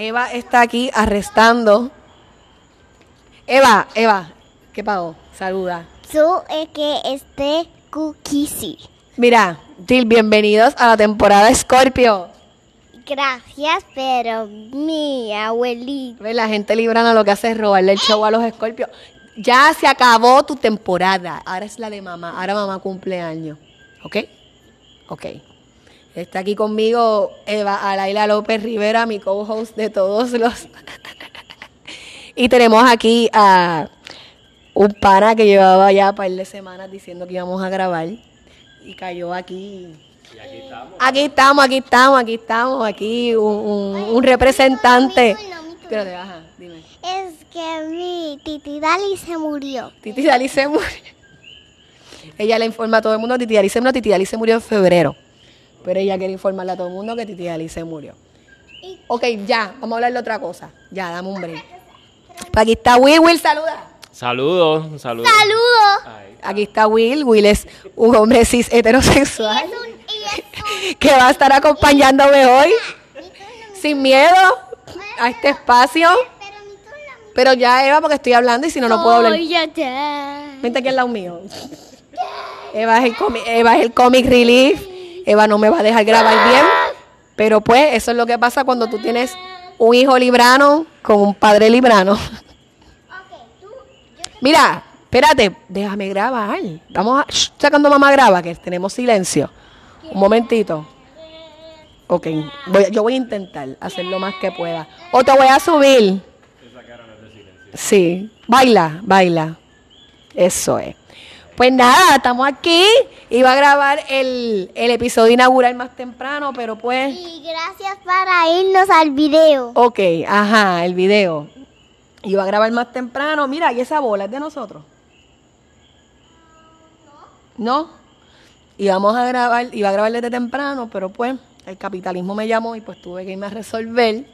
Eva está aquí arrestando. Eva, Eva, ¿qué pasó? Saluda. Tú es que este cookie Mira, Til, bienvenidos a la temporada Scorpio. Gracias, pero mi abuelita. La gente librana lo que hace es robarle el show a los Scorpios. Ya se acabó tu temporada. Ahora es la de mamá. Ahora mamá cumpleaños. ¿Ok? Ok. Está aquí conmigo Eva Alaila López Rivera, mi co-host de todos los. y tenemos aquí a un pana que llevaba ya un par de semanas diciendo que íbamos a grabar. Y cayó aquí. Aquí estamos, aquí estamos, aquí estamos, aquí un, un- un representante. Pero te baja, dime. Es que mi titi Dali se murió. Titi Dali se murió. Ella le informa a todo el mundo, Titi Dali se murió, Titi Dali se murió en febrero. Pero ella quiere informarle a todo el mundo que Titi Dali se murió. Ok, ya, vamos a hablar de otra cosa. Ya, dame un break. Pues aquí está Will, Will, saluda. Saludos, saludos. ¡Saludos! Aquí está Will, Will es un hombre cis heterosexual Es un- y es un- que va a estar acompañándome hoy sin miedo a este espacio. Pero ya Eva, porque estoy hablando y si no, no puedo hablar. Vente aquí al lado mío. Eva es el comic, Eva es el comic relief. Eva no me va a dejar grabar bien. Pero pues, eso es lo que pasa cuando tú tienes un hijo librano con un padre librano. Mira, espérate, déjame grabar. Vamos a. Shh, sacando mamá graba, que tenemos silencio. Un momentito. Ok, voy- yo voy a intentar hacer lo más que pueda. O te voy a subir. Sí, baila, baila. Eso es. Pues nada, estamos aquí. Iba a grabar el, el episodio inaugural más temprano, pero pues. Y gracias para irnos al video. Ok, ajá, el video. Iba a grabar más temprano. Mira, y esa bola es de nosotros. ¿No? Íbamos a grabar, iba a grabar desde temprano, pero pues el capitalismo me llamó y pues tuve que irme a resolver.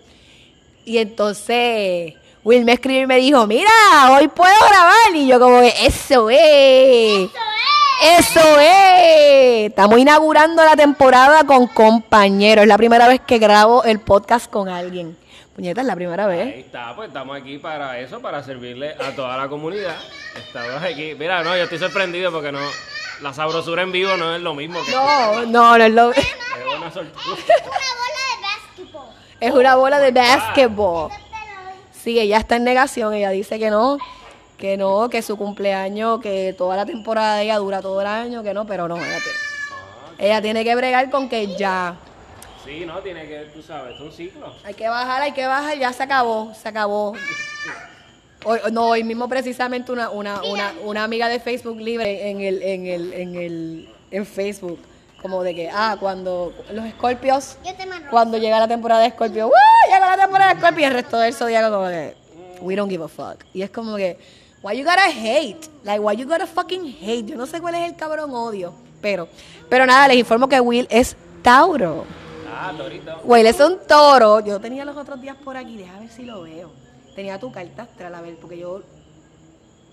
Y entonces Will me escribió y me dijo, mira, hoy puedo grabar. Y yo como que, eso es. Eso es. Estamos inaugurando la temporada con compañeros. Es la primera vez que grabo el podcast con alguien. Puñeta, es la primera ahí vez. está, pues estamos aquí para eso, para servirle a toda la comunidad. Estamos aquí. Mira, no, yo estoy sorprendido porque no. La sabrosura en vivo no es lo mismo que. No, no, no es lo. Es una bola de básquetbol. Es una bola de basketball. Sí, ella está en negación. Ella dice que no, que no, que su cumpleaños, que toda la temporada de ella dura todo el año, que no, pero no, ella tiene, ella tiene que bregar con que ya. Sí, no, tiene que, tú sabes, es un ciclo. Hay que bajar, hay que bajar, ya se acabó, se acabó. Hoy, no, hoy mismo precisamente una, una, una, una amiga de Facebook libre en el, en el, en el, en Facebook, como de que, ah, cuando los escorpios, cuando llega la temporada de escorpio, ¡uh! De escorpio y el resto del zodiaco como que, we don't give a fuck. Y es como que, why you gotta hate? Like, why you gotta fucking hate? Yo no sé cuál es el cabrón odio, pero, pero nada, les informo que Will es Tauro. Ah, Torito. Will es un toro. Yo tenía los otros días por aquí, déjame ver si lo veo. Tenía tu carta astral, a ver, porque yo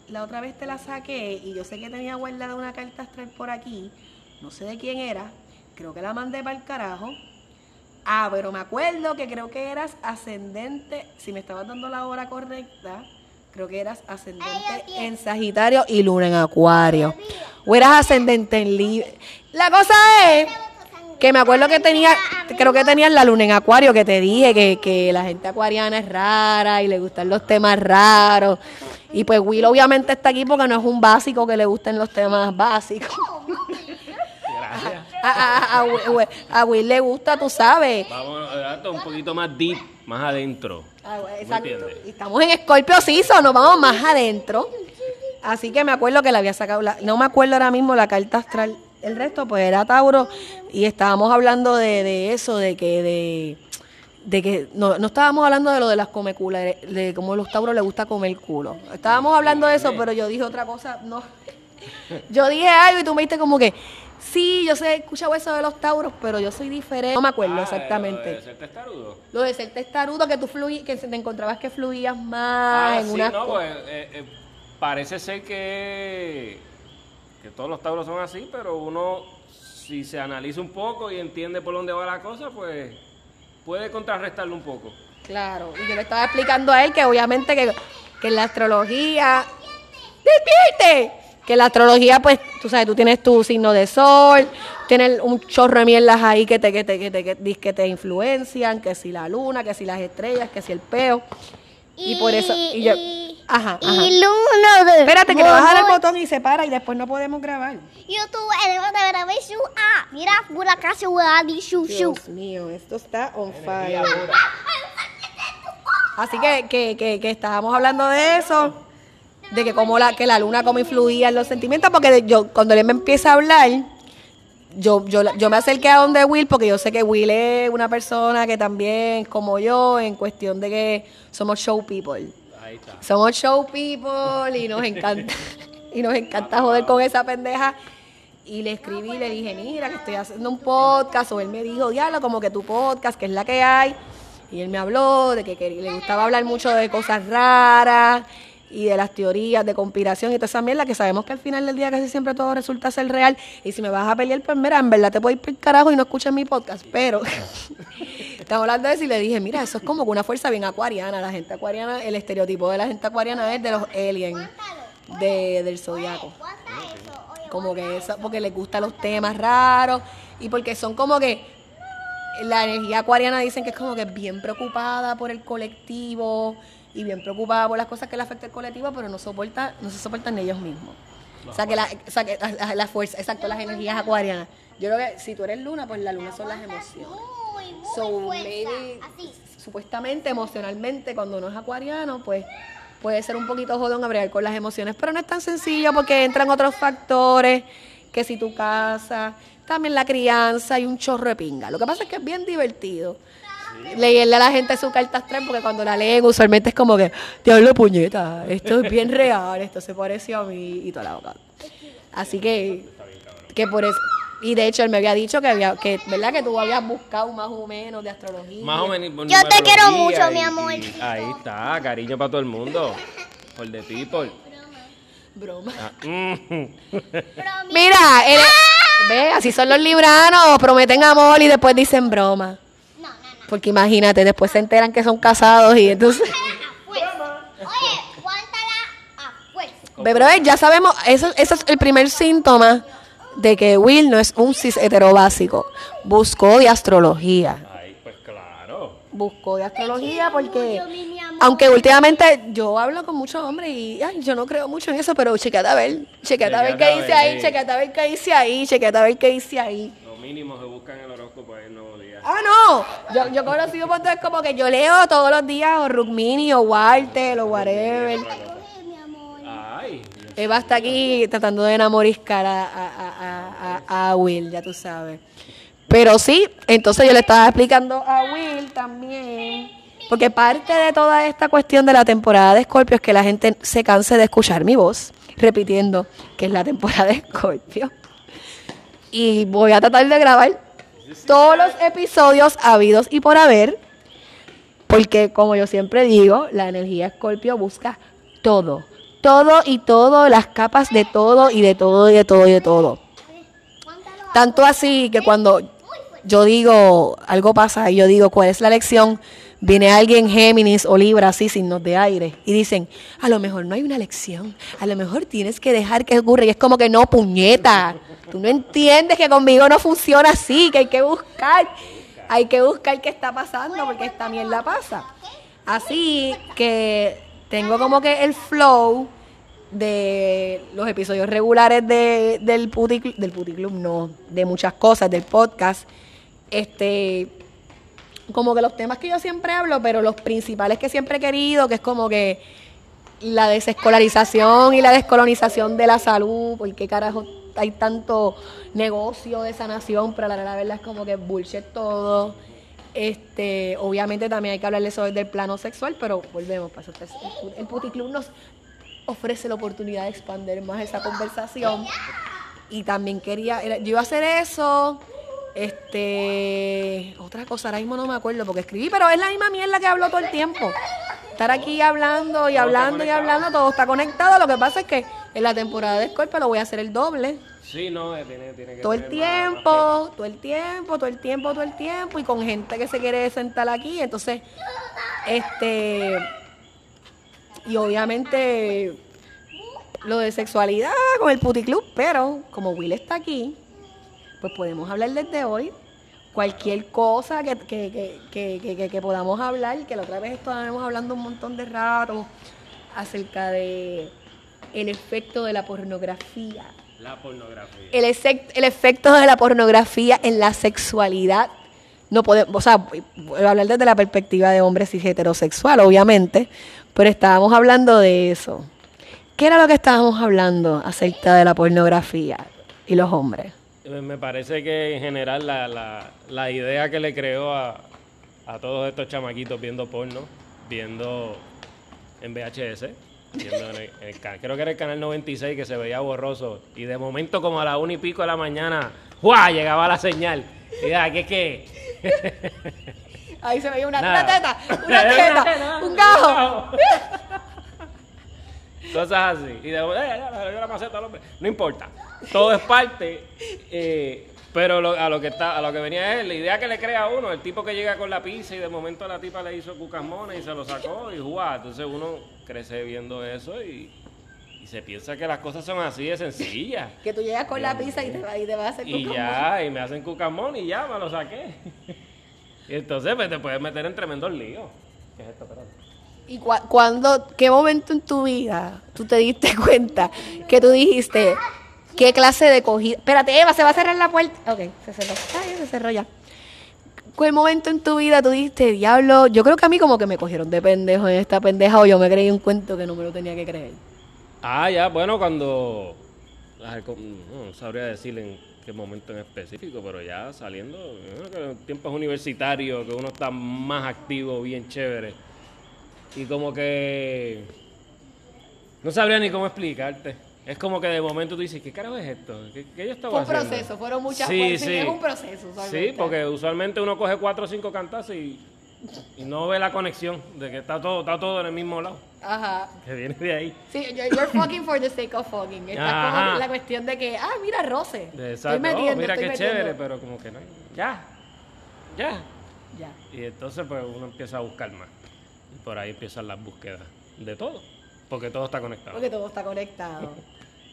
la otra vez te la saqué y yo sé que tenía guardada una carta astral por aquí. No sé de quién era. Creo que la mandé para el carajo. Ah, pero me acuerdo que creo que eras ascendente, si me estabas dando la hora correcta, creo que eras ascendente en Sagitario y Luna en Acuario. O eras ascendente en Libra. La cosa es que me acuerdo que tenía, creo que tenías la luna en acuario, que te dije que, que la gente acuariana es rara y le gustan los temas raros. Y pues Will obviamente está aquí porque no es un básico que le gusten los temas básicos. A, a- a Will- a Will le gusta, tú sabes. Vamos a un poquito más deep, más adentro. Ah, bueno, ¿Me exacto. Y estamos en Scorpio Season, nos vamos más adentro. Así que me acuerdo que le había sacado, la- no me acuerdo ahora mismo la carta astral. El resto pues era Tauro y estábamos hablando de, de eso, de que de, de que no, no estábamos hablando de lo de las comeculas, de, de cómo a los Tauros les gusta comer culo. Estábamos hablando de eso, pero yo dije otra cosa, no. Yo dije algo y tú me dijiste como que, sí, yo sé, he escuchado eso de los Tauros, pero yo soy diferente. No me acuerdo Ah, exactamente. lo de ser testarudo. Lo de ser testarudo, que tú fluí, que te encontrabas que fluías más Ah, en sí, una... no, pues eh, eh, parece ser que, que todos los tauros son así, pero uno, si se analiza un poco y entiende por dónde va la cosa, pues puede contrarrestarlo un poco. Claro, y yo le estaba explicando a él que obviamente que, que en la astrología... ¡Despierte! Que la astrología, pues, tú sabes, tú tienes tu signo de sol, tienes un chorro de mierdas ahí que te, que te, que te, que, dis- que te influencian, que si la luna, que si las estrellas, que si el peo. Y, por eso... Y yo, y- ajá, ajá. Y Luna de Espérate, que le vas a dar el botón y se para y después no podemos grabar. YouTube, el de ver ver su ah, mira, casa di shu shu. Dios mío, esto está on fire. Así que, que, que, que estábamos hablando de eso, de que como la, que la luna como influía en los sentimientos, porque yo cuando él me empieza a hablar, yo, yo, yo me acerqué a donde Will, porque yo sé que Will es una persona que también, como yo, en cuestión de que somos show people. Ahí está. Somos show people y nos encanta y nos encanta joder con esa pendeja. Y le escribí y le dije, mira, que estoy haciendo un podcast. O él me dijo, diablo, como que tu podcast, que es la que hay. Y él me habló de que, quería- le gustaba hablar mucho de cosas raras y de las teorías de conspiración y toda esa mierda que sabemos que al final del día casi siempre todo resulta ser real. Y si me vas a pelear, pues mira, en verdad te puedo ir por el carajo y no escuches mi podcast. Pero estamos hablando de eso y le dije, mira, eso es como una fuerza bien acuariana. La gente acuariana, el estereotipo de la gente acuariana es de los aliens, de, del zodiaco. Como que eso, porque les gustan los temas raros y porque son como que la energía acuariana dicen que es como que bien preocupada por el colectivo y bien preocupada por las cosas que le afecta al colectivo, pero no soporta, no se soportan ellos mismos. O sea que la, o sea que la, la- fuerza, exacto, las energías acuarianas. Yo creo que si tú eres luna, pues la luna son las emociones. Muy, muy So, maybe, supuestamente, emocionalmente, cuando uno es acuariano, pues puede ser un poquito jodón a bregar con las emociones, pero no es tan sencillo porque entran otros factores, que si tu casa, también la crianza y un chorro de pinga. Lo que pasa es que es bien divertido. Leerle a la gente su carta astral, porque cuando la leen usualmente es como que, diablo puñeta, esto es bien real, esto se pareció a mí y toda la boca. Así que, que por eso, y de hecho él me había dicho que había, que, ¿verdad? Que tú habías buscado más o menos de astrología. Más o menos. Yo te quiero mucho, mi amor. y ahí está, cariño para todo el mundo. Por the people. Broma. Ah, mm. Mira, él- ve, así son los libranos, prometen amor y después dicen broma. Porque imagínate, después se enteran que son casados y entonces... A fuerza. Oye, brother, ya sabemos, eso, eso es el primer síntoma de que Will no es un cis hetero básico. Buscó de astrología. Ay, pues claro. Buscó de astrología porque... Aunque últimamente yo hablo con muchos hombres y ay, yo no creo mucho en eso, pero chequete a ver, chequete a ver Chequeate qué dice ahí, sí. chequete a ver qué dice ahí, chequete a ver qué dice ahí. Mínimo se busca en el horóscopo el nuevo día. Ah, no. Yo, yo he conocido por es como que yo leo todos los días o Rukmini o Walter o whatever. Ay, Eva está aquí tratando de enamoriscar a, a, a, a, a Will, ya tú sabes. Pero sí, entonces yo le estaba explicando a Will también, porque parte de toda esta cuestión de la temporada de Scorpio es que la gente se canse de escuchar mi voz repitiendo que es la temporada de Scorpio. Y voy a tratar de grabar todos los episodios habidos y por haber, porque como yo siempre digo, la energía Scorpio busca todo, todo y todo, las capas de todo y de todo y de todo y de todo. Tanto así que cuando yo digo, algo pasa y yo digo, ¿cuál es la lección? Viene alguien Géminis o Libra así, signos de aire, y dicen, a lo mejor no hay una lección, a lo mejor tienes que dejar que ocurra. Y es como que no, puñeta, tú no entiendes que conmigo no funciona así, que hay que buscar, hay que buscar qué está pasando, porque esta mierda pasa. Así que tengo como que el flow de los episodios regulares de, del Puti Cl- del Puti Club, no, de muchas cosas, del podcast. Este, como que los temas que yo siempre hablo, pero los principales que siempre he querido, que es como que la desescolarización y la descolonización de la salud, ¿por qué carajo hay tanto negocio de sanación? Pero la, la verdad es como que bullshit todo. Este, obviamente también hay que hablar de eso desde el plano sexual, pero volvemos, para eso es- el, el puticlub nos ofrece la oportunidad de expandir más esa conversación. Y también quería, yo iba a hacer eso, este, otra cosa, ahora mismo no me acuerdo porque escribí, pero es la misma mierda que hablo todo el tiempo. Estar aquí hablando y Todo hablando y hablando, todo está conectado. Lo que pasa es que en la temporada de Scorpio lo voy a hacer el doble. Sí, no, eh, tiene, tiene que Todo el tener más- más tiempo, todo el tiempo, todo el tiempo, todo el tiempo, y con gente que se quiere sentar aquí. Entonces, Este. Y obviamente lo de sexualidad con el puticlub, pero como Will está aquí, pues podemos hablar desde hoy. Cualquier cosa que, que, que, que, podamos hablar, que la otra vez estábamos hablando un montón de rato acerca de el efecto de la pornografía. La pornografía. El, el efecto de la pornografía en la sexualidad. No podemos, o sea, voy a hablar desde la perspectiva de hombres y heterosexual, obviamente, pero estábamos hablando de eso. ¿Qué era lo que estábamos hablando acerca de la pornografía y los hombres? Eh, Me parece que en general la, la, la idea que le creó a, a todos estos chamaquitos viendo porno, viendo en VHS, viendo en el- en el ca- creo que era el canal 96 que se veía borroso, y de momento como a la una y pico de la mañana, ¡guau! llegaba la señal. Y ya, ¿qué es que? Ahí se veía una, una teta, una teta, un gajo. Cosas así. Y de, eh, ya, le dio la maceta al hombre. No importa. Todo es parte. eh, pero lo- a lo que está, a lo que venía es la idea que le crea a uno, el tipo que llega con la pizza y de momento la tipa le hizo cucamones y se lo sacó y ¡guau! Entonces uno crece viendo eso y, y se piensa que las cosas son así de sencillas. Que tú llegas con la pizza y te, y te vas a hacer Y ya, y me hacen cucamón y ya, me lo saqué. y entonces pues, te puedes meter en tremendos líos. ¿Qué es esto? Espérate. ¿Y cua- cuándo, qué momento en tu vida tú te diste cuenta que tú dijiste, qué clase de cogida? Espérate, Eva, se va a cerrar la puerta. Ok, se cerró. Ay, se cerró ya. ¿Cuál momento en tu vida tú dijiste, diablo? Yo creo que a mí como que me cogieron de pendejo en esta pendeja o yo me creí un cuento que no me lo tenía que creer. Ah, ya, bueno, cuando. No, sabría decir en qué momento en específico, pero ya saliendo, en tiempos universitarios, que uno está más activo, bien chévere. Y como que. No sabría ni cómo explicarte. Es como que de momento tú dices, ¿qué carajo es esto? ¿Qué, qué yo estaba Fue un haciendo? proceso, fueron muchas Sí, cosas. sí. es un proceso. usualmente. Sí, porque usualmente uno coge cuatro o cinco cantazos y, y no ve la conexión de que está todo, está todo en el mismo lado, Ajá. que viene de ahí. Sí, you're, you're fucking for the sake of fucking. Está Ajá. como la cuestión de que, ah, mira, Roce. Exacto. Estoy Oh, metiendo, mira estoy qué metiendo. chévere, pero como que no. Ya. Ya. Ya. Y entonces pues uno empieza a buscar más. Por ahí empiezan las búsquedas de todo. Porque todo está conectado. Porque todo está conectado.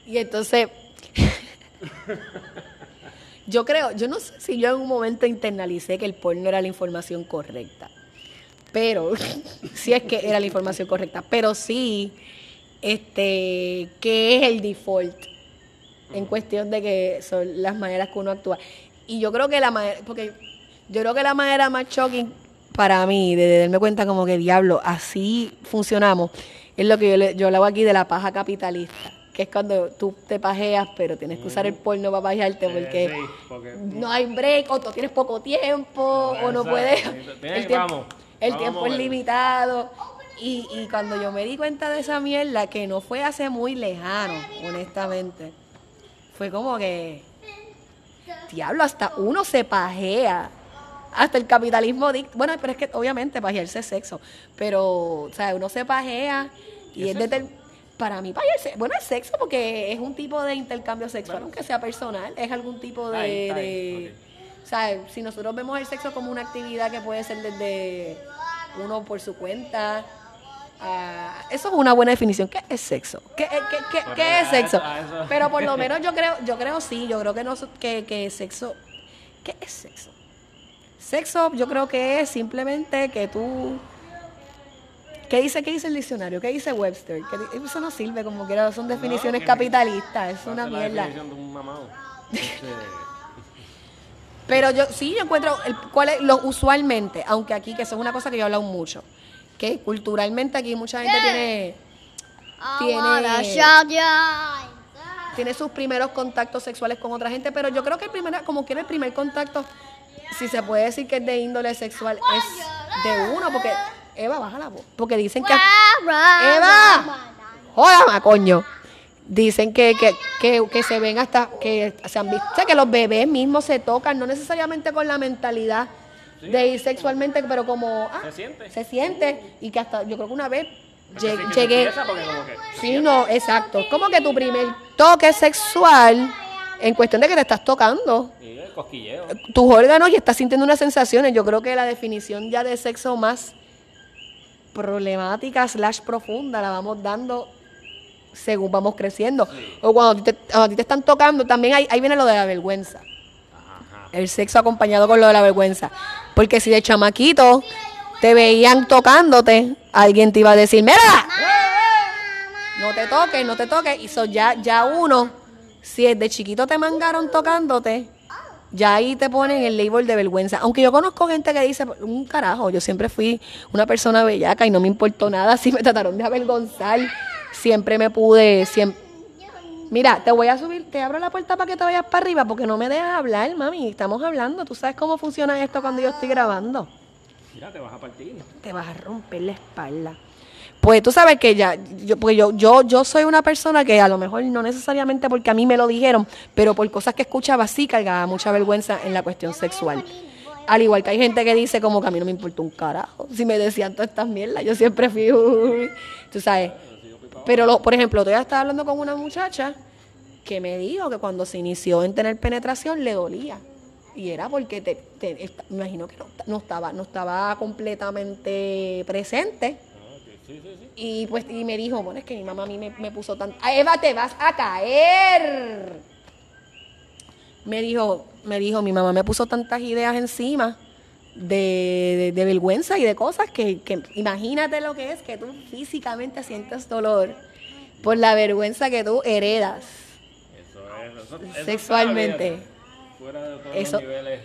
Y entonces, yo creo, yo no sé si yo en un momento internalicé que el porno era la información correcta. Pero, sí es que era la información correcta. Pero sí, este, que es el default en cuestión de que son las maneras que uno actúa. Y yo creo que la manera, porque yo creo que la manera más shocking para mí de darme cuenta como que diablo, así funcionamos, es lo que yo, le, yo hago aquí de la paja capitalista, que es cuando tú te pajeas, pero tienes que usar el porno para pajearte Eh, porque sí, porque- no hay break, o tú tienes poco tiempo, o no puedes. El tiempo, vamos, el vamos tiempo es limitado. Y, y cuando yo me di cuenta de esa mierda, que no fue hace muy lejano, honestamente, fue como que, diablo, hasta uno se pajea. Hasta el capitalismo dicta. Bueno, pero es que obviamente pajearse es sexo. Pero, o sea, uno se pajea y ¿Qué es eso? Para mí, pajearse. Bueno, es sexo porque es un tipo de intercambio sexual, aunque sea personal. Es algún tipo de. Ahí, ahí, O sea, si nosotros vemos el sexo como una actividad que puede ser desde uno por su cuenta. a- eso es una buena definición. ¿Qué es sexo? ¿Qué, qué- qué- qué es a sexo? eso- a eso. Pero por lo menos yo creo, yo creo sí, yo creo que no que, que sexo. ¿Qué es sexo? Sexo, yo creo que es simplemente que tú. ¿Qué dice, qué dice el diccionario? ¿Qué dice Webster? ¿Qué di- eso no sirve como quiera, son definiciones capitalistas, es una la mierda. definición de un mamado. Pero yo sí yo encuentro el, cuál es lo usualmente, aunque aquí que eso es una cosa que yo he hablado mucho, que culturalmente aquí mucha gente tiene tiene tiene sus primeros contactos sexuales con otra gente, pero yo creo que el primer, como quiera el primer contacto, si se puede decir que es de índole sexual, es de uno, porque Eva baja la voz, porque dicen que Eva, jódame coño, dicen que, que, que, que se ven hasta que se han visto, o sea, que los bebés mismos se tocan, no necesariamente con la mentalidad de ir sexualmente, pero como ah, Se siente. se siente y que hasta yo creo que una vez sí, llegué como que- Sí, no, exacto. Como que tu primer toque sexual, en cuestión de que te estás tocando. Y cosquilleo. tus órganos y estás sintiendo unas sensaciones, yo creo que la definición ya de sexo más problemática slash profunda la vamos dando según vamos creciendo. O cuando a ti te, cuando a ti te están tocando, también ahí, ahí viene lo de la vergüenza. Ajá. El sexo acompañado con lo de la vergüenza. Porque si de chamaquito te veían tocándote, alguien te iba a decir, mira, no te toques, no te toques. Y so ya, ya uno, si desde chiquito te mangaron tocándote, ya ahí te ponen el label de vergüenza. Aunque yo conozco gente que dice, un carajo, yo siempre fui una persona bellaca y no me importó nada si me trataron de avergonzar. Siempre me pude, siempre... Mira, te voy a subir, te abro la puerta para que te vayas para arriba porque no me dejas hablar, mami. Estamos hablando. Tú sabes cómo funciona esto cuando yo estoy grabando. Mira, te vas a partir. Te vas a romper la espalda. Pues tú sabes que ya, yo, porque yo, yo, yo soy una persona que a lo mejor no necesariamente porque a mí me lo dijeron, pero por cosas que escuchaba sí cargaba mucha vergüenza en la cuestión sexual. Al igual que hay gente que dice como que a mí no me importa un carajo si me decían todas estas mierdas. Yo siempre fui, uy, tú sabes. Pero, lo, por ejemplo, todavía estaba hablando con una muchacha que me dijo que cuando se inició en tener penetración le dolía. Y era porque te, te- me imagino que no, no estaba, no estaba completamente presente. Y pues y me dijo, bueno, es que mi mamá a mí me, me puso tan... ¡Ah, Eva, te vas a caer! Me dijo, me dijo, mi mamá me puso tantas ideas encima de, de- de vergüenza y de cosas que, que imagínate lo que es que tú físicamente sientes dolor por la vergüenza que tú heredas. Eso es. Eso, eso Sexualmente. Fuera de todos Eso- los niveles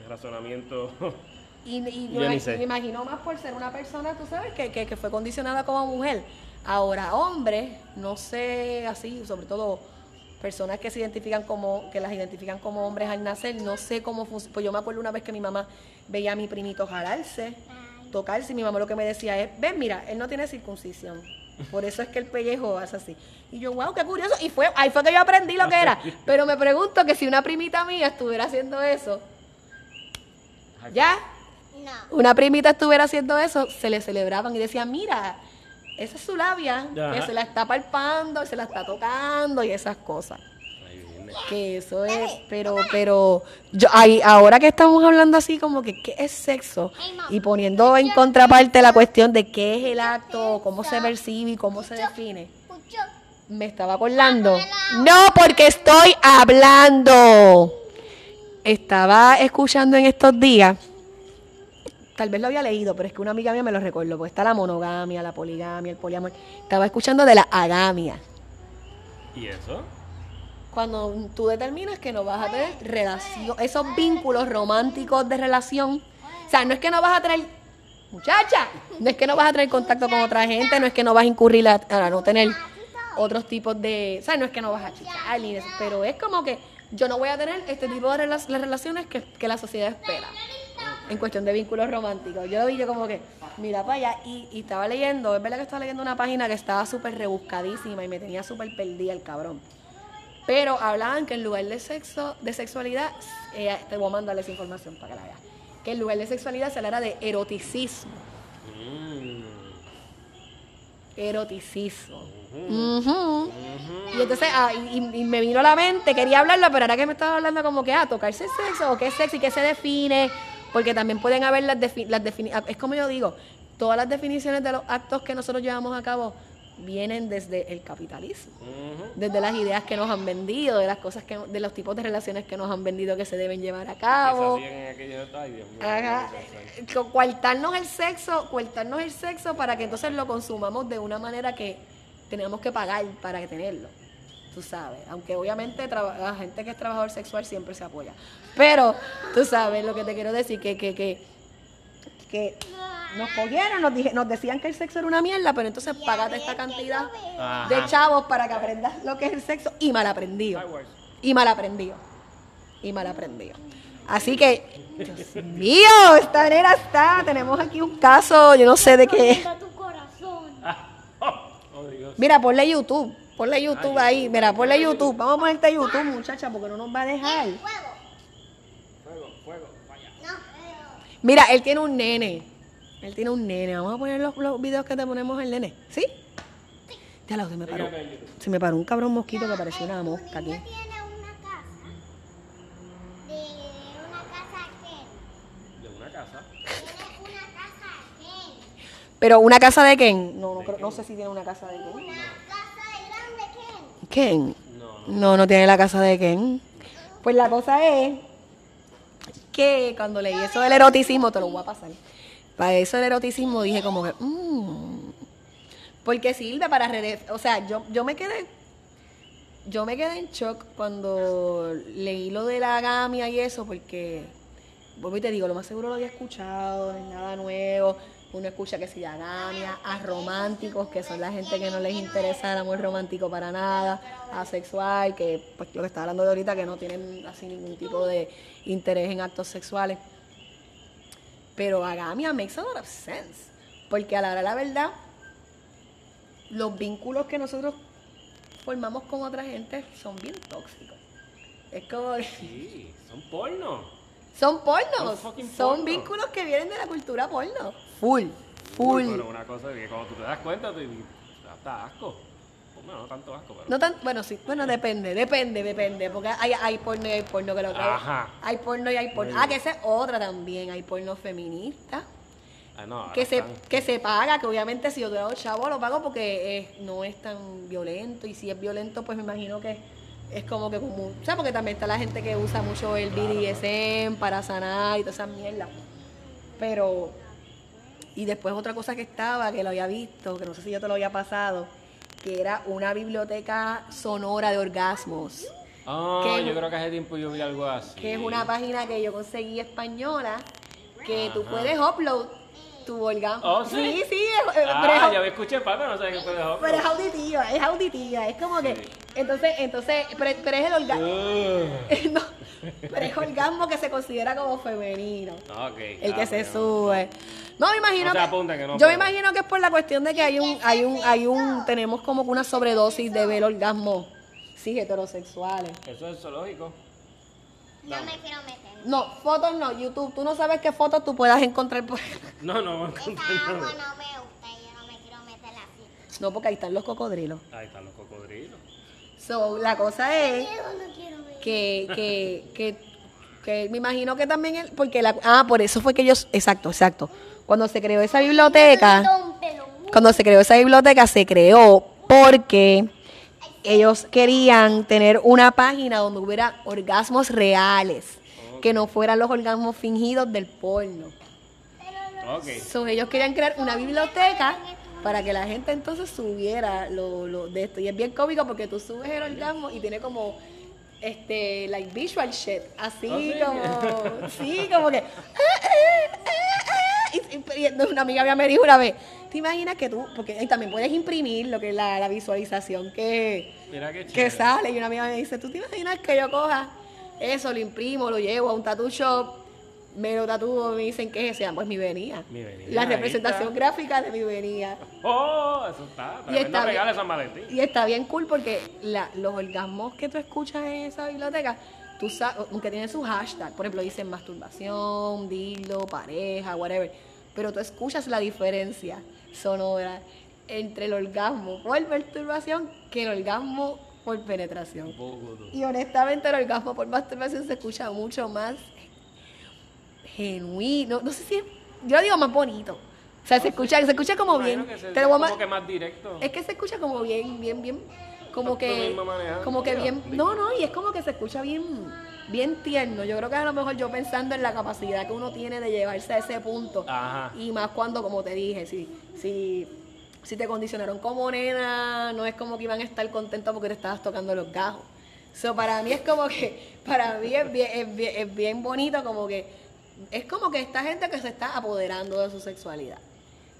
de razonamiento. Y, y Yo me, imagino más por ser una persona, tú sabes, que, que, que fue condicionada como mujer. Ahora, hombres, no sé, así, sobre todo personas que se identifican como, que las identifican como hombres al nacer, no sé cómo funciona. Pues yo me acuerdo una vez que mi mamá veía a mi primito jalarse, tocarse, y mi mamá lo que me decía es, ven, mira, él no tiene circuncisión. Por eso es que el pellejo hace así. Y yo, wow, qué curioso. Y fue, ahí fue que yo aprendí lo que era. Pero me pregunto que si una primita mía estuviera haciendo eso, ya. Una primita estuviera haciendo eso, se le celebraban y decían, mira, esa es su labia, que se la está palpando, y se la está tocando y esas cosas. Que eso es, pero, pero, yo, ahí, ahora que estamos hablando así como que qué es sexo y poniendo en contraparte la cuestión de qué es el acto, cómo se percibe y cómo se define, me estaba acordando. No, porque estoy hablando. Estaba escuchando en estos días, tal vez lo había leído, pero es que una amiga mía me lo recordó, porque está la monogamia, la poligamia, el poliamor. Estaba escuchando de la agamia. ¿Y eso? Cuando tú determinas que no vas a tener relación, esos vínculos románticos de relación, o sea, no es que no vas a tener, muchacha, no es que no vas a tener contacto con otra gente, no es que no vas a incurrir a, a no tener otros tipos de, o sea, no es que no vas a chichar ni eso, pero es como que yo no voy a tener este tipo de relaciones que, que la sociedad espera en cuestión de vínculos románticos. Yo lo vi yo como que, mira para allá, y, y estaba leyendo, es verdad que estaba leyendo una página que estaba súper rebuscadísima y me tenía súper perdida el cabrón. Pero hablaban que en lugar de sexo, de sexualidad, eh, te voy a mandar esa información para que la veas, que en lugar de sexualidad se hablara de eroticismo. Mm. Eroticismo. Ujú. Y entonces, ah, y, me vino a la mente, quería hablarlo, pero ahora que me estaba hablando como que, ah, tocarse el sexo, o qué es sexo y qué se define, porque también pueden haber las, defi- las definiciones, es como yo digo, todas las definiciones de los actos que nosotros llevamos a cabo vienen desde el capitalismo, desde las ideas que nos han vendido, de las cosas que, de los tipos de relaciones que nos han vendido que se deben llevar a cabo. Co- Coartarnos el sexo, coartarnos el sexo para que entonces lo consumamos de una manera que tenemos que pagar para tenerlo. Tú sabes, aunque obviamente la gente que es trabajador sexual siempre se apoya. Pero tú sabes lo que te quiero decir, que, que, que, que nos cogieron, nos, dije, nos decían que el sexo era una mierda, pero entonces págate esta cantidad de chavos para que aprendas lo que es el sexo y mal aprendido. Y mal aprendido. Y mal aprendido. Así que, Dios mío, esta nena está, tenemos aquí un caso, yo no sé de qué. Oh. Mira, ponle YouTube, ponle YouTube ahí, mira, ponle YouTube. Vamos a ponerte YouTube, muchacha, porque no nos va a dejar. Fuego. Fuego, fuego, vaya. No. fuego. Mira, él tiene un nene. Él tiene un nene. Vamos a poner los, los videos que te ponemos al nene. ¿Sí? Ya lo, se me paró. Se me paró un cabrón mosquito que parecía una mosca aquí. Una casa. Una casa una casa. Una casa. Pero una casa de Ken, no, no, creo- no sé si tiene una casa de Ken. Casa de grande, Ken. No, no tiene la casa de Ken. Pues la cosa es que cuando leí eso del eroticismo, te lo voy a pasar. Para eso del eroticismo dije como que, mmm, porque sirve para redes, o sea, yo, yo me quedé, yo me quedé en shock cuando leí lo de la gamia y eso, porque, vuelvo y te digo, lo más seguro lo había escuchado, no es nada nuevo. Uno escucha que si la gamia, a románticos, que son la gente que no les interesa el amor romántico para nada, asexual, que pues lo que estaba hablando de ahorita, que no tienen así ningún tipo de interés en actos sexuales. Pero agamia makes a lot of sense. Porque a la hora de la verdad, los vínculos que nosotros formamos con otra gente son bien tóxicos. Es como Sí, son porno. son pornos, Son son vínculos que vienen de la cultura porno. Full, full. Uy, pero una cosa es que cuando tú te das cuenta, te te da hasta asco. Bueno, no tanto asco, pero. No tan, bueno, sí, bueno, depende, depende, depende, porque hay, hay porno y hay porno que lo trae. Ajá. Hay porno y hay porno. Muy Ah, que esa es otra también, hay porno feminista. Ah, no, que se, están- que se paga, que obviamente si yo tengo chavo lo pago porque es- no es tan violento y si es violento pues me imagino que es como que como, o sea, porque también está la gente que usa mucho el BDSM para sanar y todas esas mierdas. Pero, y después otra cosa que estaba, que lo había visto, que no sé si yo te lo había pasado, que era una biblioteca sonora de orgasmos, Ah, que- yo creo que hace tiempo yo vi algo así. que es una página que yo conseguí española, que tú Ajá. puedes upload tu orgasmo. Oh, ¿sí? sí, sí, es- Ah, pero es- ya me escuché pato, no sé qué puede dejar. Pero es auditiva, es auditiva, es como que. Entonces, entonces, pero, pero es el orgasmo. no, pero es orgasmo que se considera como femenino. ok. El que ah, se bueno. sube. No me imagino No se que. apunta, que no yo me imagino que es por la cuestión de que hay un, hay un, hay un, tenemos como que una sobredosis de ver orgasmos sí heterosexuales. Eso es zoológico. No me quiero meter. No, fotos no, YouTube. Tú no sabes qué fotos tú puedas encontrar por No, no, agua no me gusta y yo no me quiero meter así. No, porque ahí están los cocodrilos. Ahí están los cocodrilos. So, la cosa es. No que, que, que, que me imagino que también él, porque la, ah, por eso fue que ellos, exacto, exacto, cuando se creó esa biblioteca, cuando se creó esa biblioteca se creó porque ellos querían tener una página donde hubiera orgasmos reales, que no fueran los orgasmos fingidos del porno. Ok. So, ellos querían crear una biblioteca para que la gente entonces subiera lo, lo de esto. Y es bien cómico porque tú subes el orgasmo y tiene como este like visual shit. Así ¿Ah, sí? como. sí, como que. Y, y- y una amiga mía me dijo una vez, ¿te imaginas que tú, porque también puedes imprimir lo que es la, la visualización que, que sale? Y una amiga me dice, ¿tú te imaginas que yo coja eso, lo imprimo, lo llevo a un tattoo shop, me lo tatúo, me dicen que es ese? Ah, Pues mi venía. Mi venía, La representación gráfica de mi venía. Oh, eso está. Y está bien. San Valentín. Y está bien cool porque la- los orgasmos que tú escuchas en esa biblioteca, tú sabes, aunque tienen su hashtag, por ejemplo, dicen masturbación, dildo, pareja, whatever, pero tú escuchas la diferencia sonora entre el orgasmo por masturbación que el orgasmo por penetración. Y honestamente el orgasmo por masturbación se escucha mucho más genuino, no sé si es, yo digo más bonito. O sea, se escucha, se escucha como bien. Que se- te lo voy a ma- como que más directo. es que se escucha como bien, bien, bien, como que, como que bien, no, no, y es como que se escucha bien, bien tierno. Yo creo que a lo mejor yo pensando en la capacidad que uno tiene de llevarse a ese punto, Ajá. y más cuando, como te dije, si, si, si te condicionaron como nena, no es como que iban a estar contentos porque te estabas tocando los gajos. So, para mí es como que, para mí es bien, es bien, es bien bonito como que, es como que esta gente que se está apoderando de su sexualidad.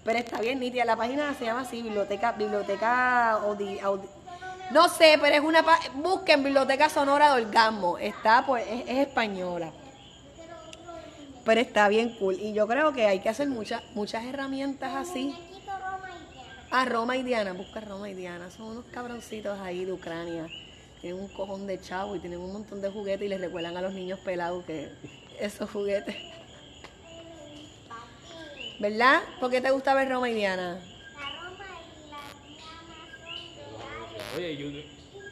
Pero está bien nítida. La página se llama así, Biblioteca, Biblioteca Audi- Audi- No sé, pero es una... Busquen Biblioteca Sonora de Orgasmo. Está, pues, es, es española. Pero está bien cool. Y yo creo que hay que hacer muchas muchas herramientas así. Quito Roma y Diana. Ah, Roma y Diana. Busca Roma y Diana. Son unos cabroncitos ahí de Ucrania. Tienen un cojón de chavo y tienen un montón de juguetes y les recuerdan a los niños pelados que esos juguetes... ¿Verdad? ¿Por qué te gusta ver Roma y Diana? La Roma y la Diana son Oye, YouTube-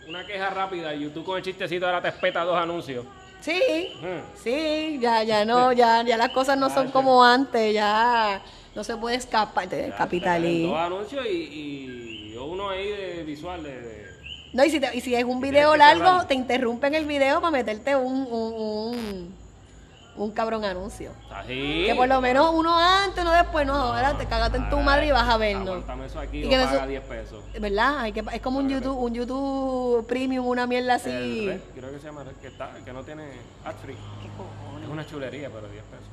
una queja rápida. YouTube con el chistecito ahora te espeta dos anuncios. Sí, Mm. sí, ya, ya no, ya, ya las cosas no son como antes, ya no se puede escapar del Ya, Dos anuncios y, y uno ahí de visual de... de- No, y si, te- y si es un video largo, te interrumpen el video para meterte un, un, un, un cabrón anuncio. Así. Que por lo menos uno antes, no después, no, ahora te cagaste en tu madre y vas a vernos. Eso aquí Y que paga se- 10 pesos. ¿Verdad? Hay que, es como un YouTube, un YouTube Premium, una mierda así. El Red, creo que se llama Red, que, está, que no tiene ad free. ¿Qué cojones? Es una chulería, pero 10 pesos.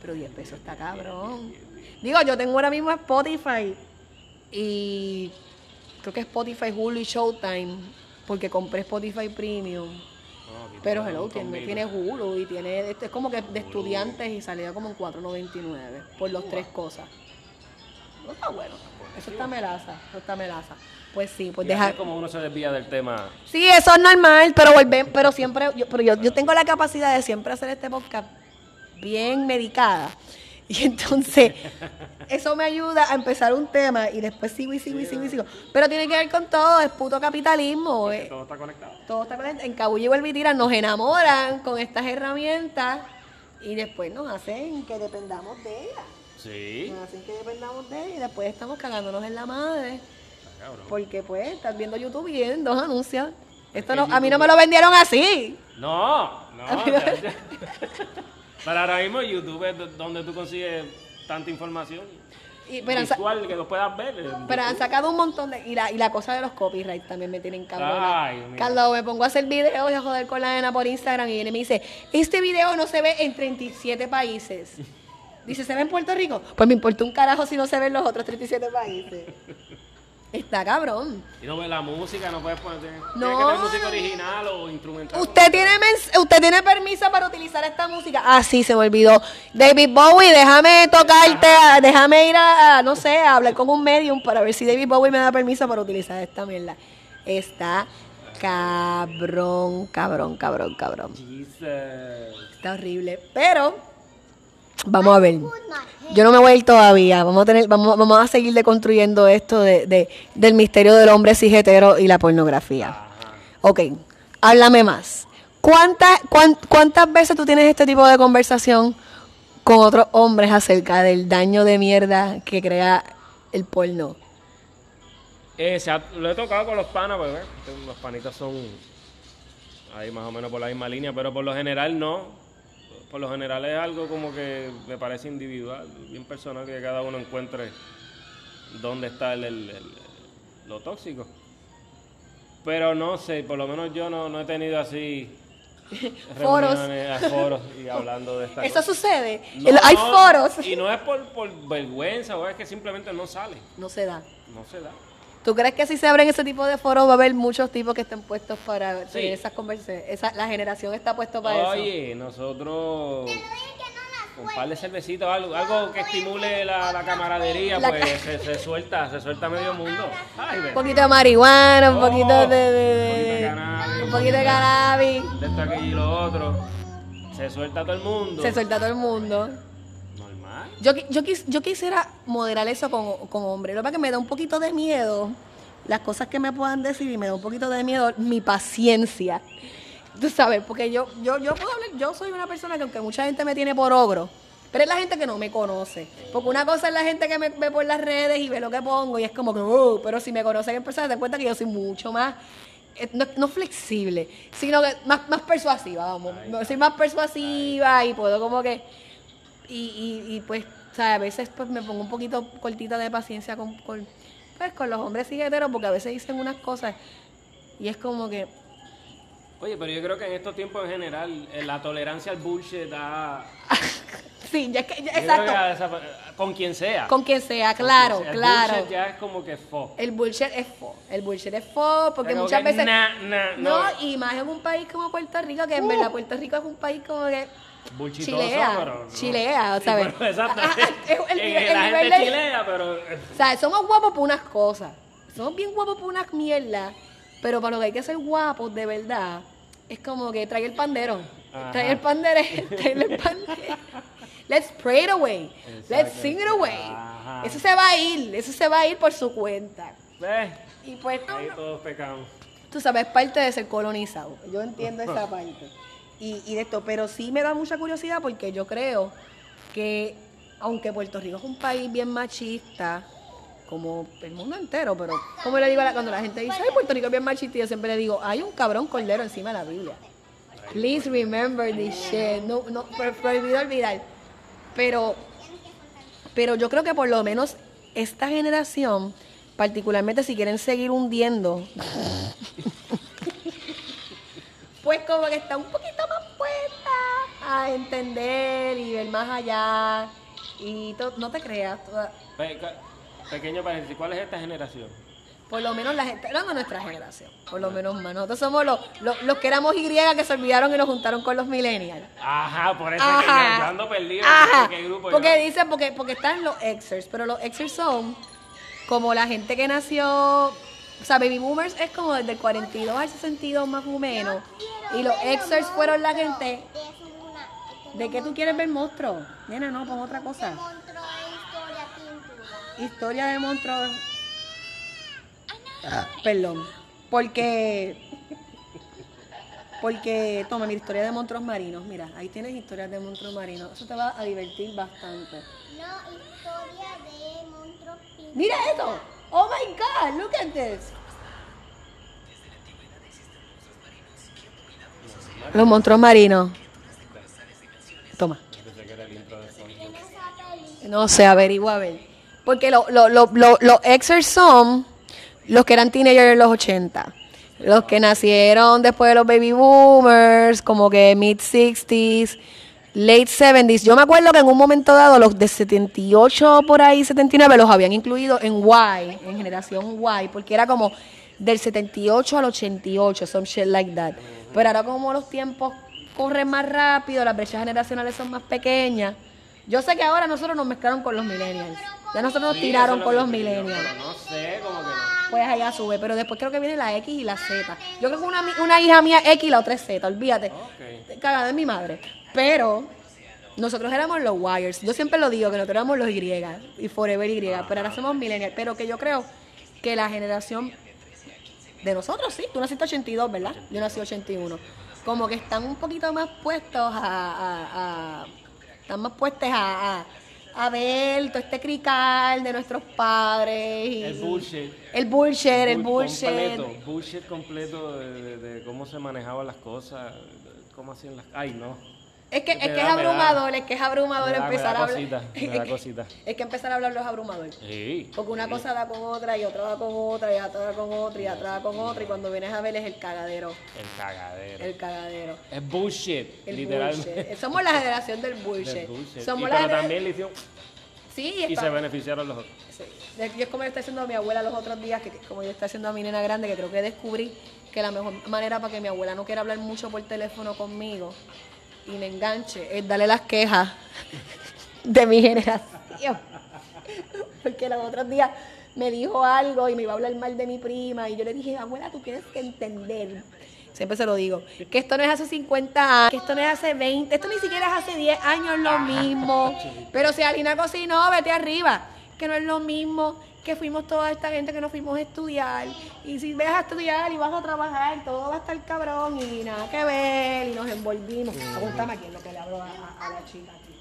Pero 10 pesos está cabrón. Digo, yo tengo ahora mismo Spotify y creo que Spotify, Hulu y Showtime, porque compré Spotify Premium. Pero hello, tiene, tiene Hulu y tiene, esto es como que de estudiantes y salía como en 4.99 por los tres cosas. No está bueno. Eso está melaza, eso está melaza. Pues sí, pues Y así deja. es como uno se desvía del tema. Sí, eso es normal, pero volver, pero siempre, yo, pero yo, yo tengo la capacidad de siempre hacer este podcast bien medicada. Y entonces, eso me ayuda a empezar un tema y después sigo y sigo y sigo y sigo. Pero tiene que ver con todo, es puto capitalismo. eh. Todo está conectado. Todo está conectado. En Cabullo y Vuelve nos enamoran con estas herramientas y después nos hacen que dependamos de ellas. Sí. Nos hacen que dependamos de ellas y después estamos cagándonos en la madre. Cabrón. Porque pues estás viendo YouTube y vienen dos anuncios. Esto no, a mí no me lo vendieron así. No, no. Pero ahora mismo YouTube es do- donde tú consigues tanta información Y, pero, han, sa- visual que lo puedas ver. pero han sacado un montón de... Y la, y la cosa de los copyrights también me tienen mira. Cuando me pongo a hacer videos y a joder con la nena por Instagram y viene y me dice, este video no se ve en 37 países. Dice, ¿se ve en Puerto Rico? Pues me importa un carajo si no se ve en los otros 37 países. Está cabrón. Y no ves la música, no puedes poner. No. que tener música original o instrumental. Usted tiene, usted tiene permiso para utilizar esta música. Ah, sí, se me olvidó. David Bowie, déjame tocarte, a- déjame ir a, a, no sé, a hablar con un medium para ver si David Bowie me da permiso para utilizar esta mierda. Está cabrón, cabrón, cabrón, cabrón. Jesus. Está horrible. Pero, vamos a ver. Yo no me voy a ir todavía. Vamos a tener, vamos, vamos a seguir deconstruyendo esto de, de- del misterio del hombre cijetero y la pornografía. Ok, háblame más. ¿Cuántas, cuán- ¿Cuántas veces tú tienes este tipo de conversación con otros hombres acerca del daño de mierda que crea el porno? Eh, lo he tocado con los panas, pues, ¿ves? los panitas son ahí más o menos por la misma línea, pero por lo general no. Por lo general es algo como que me parece individual, bien personal, que cada uno encuentre dónde está el, el- el- lo tóxico. Pero no sé, por lo menos yo no, no he tenido así Foros. reuniones, a foros y hablando de esta Eso cosa. sucede. No, hay no, foros. Y no es por, por vergüenza, o es que simplemente no sale, No se da. no se da. ¿Tú crees que si se abren ese tipo de foros va a haber muchos tipos que estén puestos para Sí. esas conversaciones? Esa, la generación está puesta para eso. Oye, nosotros con un par de cervecitas o algo, algo que estimule la, la camaradería, La pues se, se suelta, se suelta medio mundo. Ay, Un poquito de marihuana, un Oh, poquito de, de- un poquito de cannabis. un poquito de cannabis. De esto, aquello y lo otro. Se suelta todo el mundo. Se suelta todo el mundo. Yo, yo, quis- yo quisiera moderar eso con, con hombres. Lo que pasa es que me da un poquito de miedo las cosas que me puedan decir y me da un poquito de miedo mi paciencia. Tú sabes, porque yo, yo, yo puedo hablar, yo soy una persona que aunque mucha gente me tiene por ogro, pero es la gente que no me conoce. Porque una cosa es la gente que me ve por las redes y ve lo que pongo y es como que, "Oh", pero si me conocen en persona, se dan cuenta que yo soy mucho más, eh, no, no flexible, sino que más, más persuasiva, vamos. Soy más persuasiva y puedo como que y, y, y pues, o sea, a veces pues me pongo un poquito cortita de paciencia con, con, pues, con los hombres sigueteros porque a veces dicen unas cosas y es como que, Oye, pero yo creo que en estos tiempos en general eh, la tolerancia al bullshit da... sí, ya es que, ya- exacto, que a esa- con quien sea. con quien sea, claro, quien sea. El claro. bullshit ya es como que fo. El bullshit es fo, el bullshit es fo porque muchas veces... na, na, no, no. y más en un país como Puerto Rico, que en verdad Puerto Rico es un país como que Chilea, pero no. chilea, Sí, ¿sabes? exacto. Ah, ah, es el- el la gente de- chilea, pero... eh, O sea, somos guapos por unas cosas. Somos bien guapos por unas mierdas. Pero para lo que hay que ser guapos de verdad, es como que trae el pandero. Ajá. Trae el pandero. trae el pandero. Let's pray it away. Let's sing it away. Ajá. Eso se va a ir. Eso se va a ir por su cuenta. ¿Ves? Y pues, Ahí no. todos pecamos. tú sabes, es parte de ser colonizado. Yo entiendo esa parte. Y, de esto, pero sí me da mucha curiosidad porque yo creo que aunque Puerto Rico es un país bien machista, como el mundo entero, pero como le digo a la- cuando la gente dice, ay, Puerto Rico es bien machista, yo siempre le digo, hay un cabrón cordero encima de la Biblia. Please remember this shit. No, no, pro- prohibido olvidar. Pero, pero yo creo que por lo menos esta generación, particularmente si quieren seguir hundiendo, pues como que está un poquito más puesta a entender y ver más allá. Y no te creas, toda- Pequeño paréntesis, ¿cuál es esta generación? por lo menos la gente, de nuestra generación, por lo menos más. Nosotros somos los, los, los que éramos Y que se olvidaron y nos juntaron con los millennials. Ajá, por eso es que yo, ando perdido. no Ajá. qué grupo Porque yo- dicen, porque, porque están los exers, pero los exers son como la gente que nació, o sea, baby boomers es como desde el 42 al 62 más o menos. Y los exers fueron la gente. ¿De qué tú quieres ver monstruo? Nena, no, pon otra cosa. Historia de monstruos. Perdón. Porque. Porque, toma, mi historia de monstruos marinos. Mira, ahí tienes historias de monstruos marinos. Eso te va a divertir bastante. No, historia de monstruo pintura. Mira esto. Oh my God, look at this. Los monstruos marinos. Toma. No sé, averigua a ver. Porque lo- lo- lo- lo- los exers son los que eran teenagers en los 80. Los que nacieron después de los baby boomers, como que mid 60s, late 70s. Yo me acuerdo que en un momento dado los de 78 por ahí, 79, los habían incluido en Y, en generación Y, porque era como del 78 al 88, some shit like that. Pero ahora como los tiempos corren más rápido, las brechas generacionales son más pequeñas. Yo sé que ahora nosotros nos mezclaron con los millennials. Ya nosotros nos Sí, tiraron con los millennials. pero No sé, como que no. Pues allá sube, pero después creo que viene la X y la Z. Yo creo que una, una hija mía X y la otra es Z, olvídate. Ok. Cagada de mi madre. Pero nosotros éramos los wires. Yo siempre lo digo, que nosotros éramos los Y y forever Y, pero ahora somos millennials. Pero que yo creo que la generación de nosotros, sí, tú naciste 82, ¿verdad? Yo nací 81. Como que están un poquito más puestos a... a- a- están más puestos a, a, a ver todo este crical de nuestros padres. Y, El bullshit. El bullshit, el Bull- bullshit. Completo, bullshit completo de, de- de cómo se manejaban las cosas, cómo hacían las... Ay, no. Es que, es que da- es da- abrumador, es que es abrumador da- empezar a hablar. cosita, es, que, es empezar a hablar los abrumador. Sí. Porque una cosa da con otra y otra da con otra y otra da con otra y otra da con otra y cuando vienes a ver es el cagadero, El cagadero. el cagadero. Es bullshit, El literalmente. bullshit. Somos la generación del bullshit. Del bullshit. Somos Y la pero también le hicieron... Sí, Y está- se beneficiaron los otros. Sí. Yo es como yo estoy haciendo a mi abuela los otros días, que como yo estoy haciendo a mi nena grande, que creo que descubrí que la mejor manera para que mi abuela no quiera hablar mucho por teléfono conmigo y me enganche es darle las quejas de mi generación. Porque los otros días me dijo algo y me iba a hablar mal de mi prima y yo le dije, abuela, tú tienes que entender. Siempre se lo digo, que esto no es hace 50 años, que esto no es hace 20, esto ni siquiera es hace 10 años lo mismo. Pero si Alina cocinó, vete arriba, que no es lo mismo que fuimos toda esta gente que nos fuimos a estudiar. Y si vas a estudiar y vas a trabajar, todo va a estar cabrón y nada que ver. Y nos envolvimos. Apúntame aquí en lo que le hablo a, a- a la chica aquí.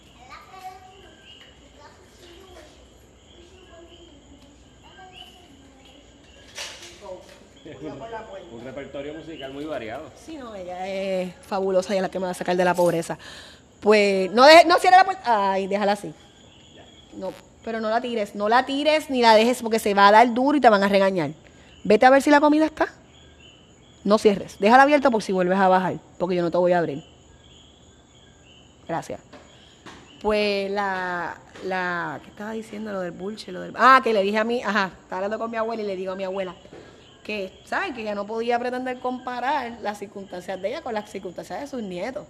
Un repertorio musical muy variado. Sí, no, ella es fabulosa y es la que me va a sacar de la pobreza. Pues no, deje, no cierre la puerta. Ay, déjala así. No, pero no la tires, no la tires ni la dejes porque se va a dar duro y te van a regañar. Vete a ver si la comida está. No cierres, déjala abierta por si vuelves a bajar, porque yo no te voy a abrir. Gracias. Pues la, la, ¿qué estaba diciendo? Lo del bullshit, lo del... Ah, que le dije a mí, ajá, estaba hablando con mi abuela y le digo a mi abuela que, ¿sabes? Que ella no podía pretender comparar las circunstancias de ella con las circunstancias de sus nietos.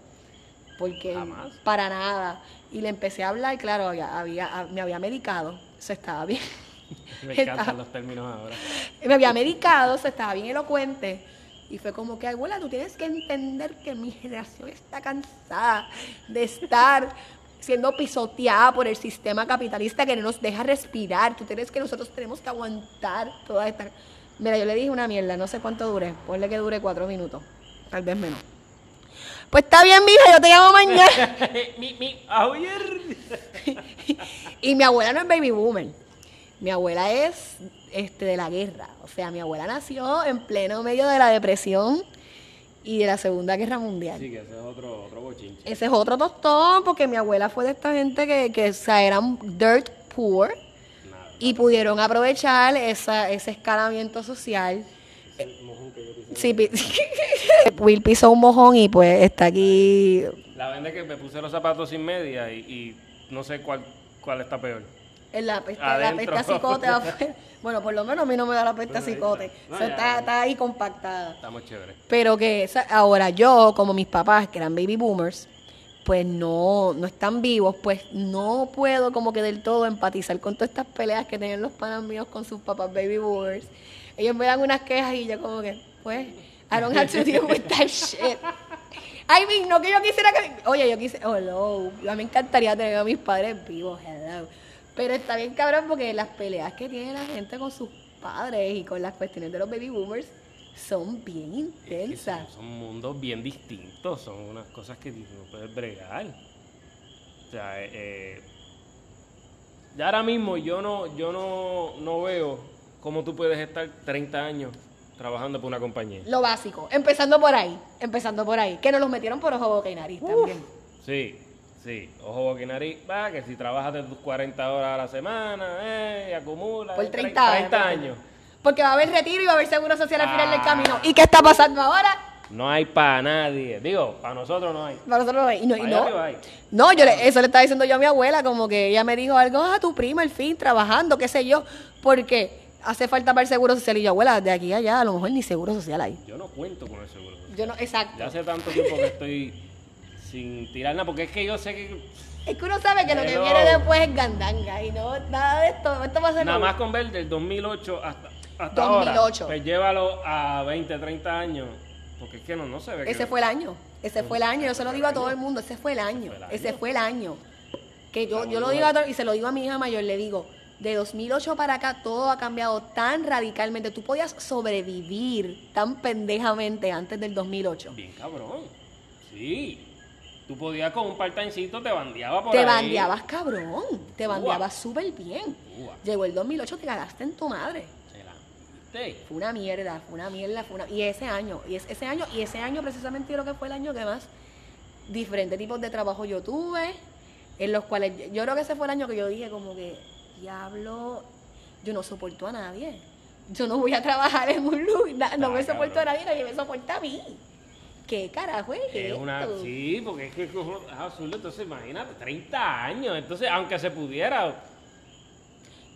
Porque Jamás. para nada. Y le empecé a hablar, claro, había, había- me había medicado, se estaba bien. Me Estaba- encantan los términos ahora. me había medicado, se estaba bien elocuente. Y fue como que, abuela, tú tienes que entender que mi generación está cansada de estar siendo pisoteada por el sistema capitalista que no nos deja respirar. Tú tienes que nosotros tenemos que aguantar toda esta... Mira, yo le dije una mierda, no sé cuánto dure. Ponle que dure cuatro minutos, tal vez menos. Pues está bien, mija, yo te llamo mañana. mi, y mi abuela no es baby boomer. Mi abuela es este, de la guerra. O sea, mi abuela nació en pleno medio de la depresión y de la Segunda Guerra Mundial. Sí, que ese es otro, otro bochinche. Ese es otro tostón, porque mi abuela fue de esta gente que, que o sea, eran dirt poor Nada. y pudieron aprovechar esa, ese escalamiento social. Sí, Will pisó un mojón y pues está aquí. La vende que me puse los zapatos sin media y, y no sé cuál, cuál está peor. En la pesta, la pesta cicote. Bueno, por lo menos a mí no me da la pesta cicote. está. No, O sea, ya, está, está ahí compactada. Estamos chéveres. Pero que esa- ahora yo, como mis papás, que eran baby boomers, pues no, no están vivos, pues no puedo como que del todo empatizar con todas estas peleas que tenían los panas míos con sus papás baby boomers. Ellos me dan unas quejas y yo como que, pues, I don't have to deal with that shit. I mean, no que yo quisiera que... Oye, yo quise... Oh, no. A mí me encantaría tener a mis padres vivos, hello. Pero está bien cabrón porque las peleas que tiene la gente con sus padres y con las cuestiones de los baby boomers son bien Es que intensas. son, son mundos bien distintos, son unas cosas que no puedes bregar. O sea, eh, eh, ya ahora mismo yo no, yo no, no veo cómo tú puedes estar 30 años trabajando por una compañía. Lo básico. Empezando por ahí. Empezando por ahí. Que nos los metieron por ojo, boca y nariz también. Sí, sí, ojo, boca y nariz, va, que si trabajas de tus 40 horas a la semana, eh, y acumulas Por eh, 30 años. 30 años. Porque va a haber retiro y va a haber seguro social al final del Ah. camino. ¿Y qué está pasando ahora? No hay para nadie. Digo, para nosotros no hay. Para nosotros no hay. Y no, y no. No, yo le- eso le estaba diciendo yo a mi abuela, como que ella me dijo algo, ah, tu prima, al fin, trabajando, qué sé yo, porque hace falta para el seguro social. Y yo, abuela, de aquí a allá, a lo mejor ni seguro social hay. Yo no cuento con el seguro. Yo no, exacto. Ya hace tanto tiempo que estoy sin tirar nada, porque es que yo sé que Es que uno sabe que lo que viene después es gandanga y no, nada de esto, esto va a ser nada más con ver del 2008 hasta, hasta 2008. ahora, pues llévalo a 20, 30 años, porque es que no, no se ve. que- Ese fue el año, ese fue el año, yo se lo digo a todo el mundo, ese fue el año, fue el año. ese fue el año. Que yo, yo lo digo a todo, y se lo digo a mi hija mayor, le digo, de 2008 para acá todo ha cambiado tan radicalmente. Tú podías sobrevivir tan pendejamente antes del 2008. Bien cabrón. Sí. Tú podías con un part-timecito, te bandeaba por Te ahí. bandeabas cabrón, te bandeabas súper bien. Llegó el 2008, te cagaste en tu madre. Se la viste. Fue una mierda, fue una mierda, fue una... Y ese año, y es, ese año, y ese año precisamente yo creo que fue el año que más diferentes tipos de trabajo yo tuve, en los cuales yo creo que ese fue el año que yo dije como que, diablo, yo no soporto a nadie. Yo no voy a trabajar en un lugar, no Ah, me soporto a nadie, nadie me soporta a mí. ¿Qué carajo es, Es esto? una, sí, porque es que es absurdo. Entonces, imagínate, 30 años. Entonces, aunque se pudiera.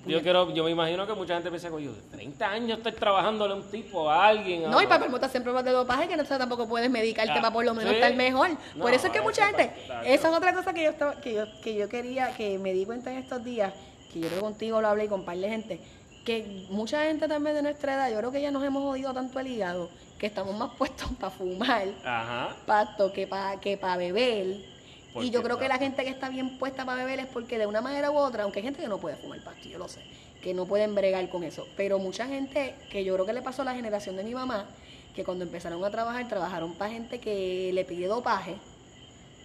Yo quiero, yo me imagino que mucha gente piensa, coño, 30 años estoy trabajándole a un tipo, a alguien. No, a- y para te hacen pruebas de dopaje que no tampoco puedes medicarte Ah, para por lo menos sí. estar mejor. No, por eso es que mucha gente, esa es otra cosa que yo, estaba, que, yo, que yo quería, que me di cuenta en estos días, que yo creo que contigo lo hablé y con par de gente, que mucha gente también de nuestra edad, yo creo que ya nos hemos jodido tanto el hígado, que estamos más puestos para fumar, Ajá. pasto, que para que para beber. Y yo creo que la gente que está bien puesta para beber es porque de una manera u otra, aunque hay gente que no puede fumar pasto, yo lo sé, que no pueden bregar con eso, pero mucha gente que yo creo que le pasó a la generación de mi mamá, que cuando empezaron a trabajar, trabajaron para gente que le pide dopaje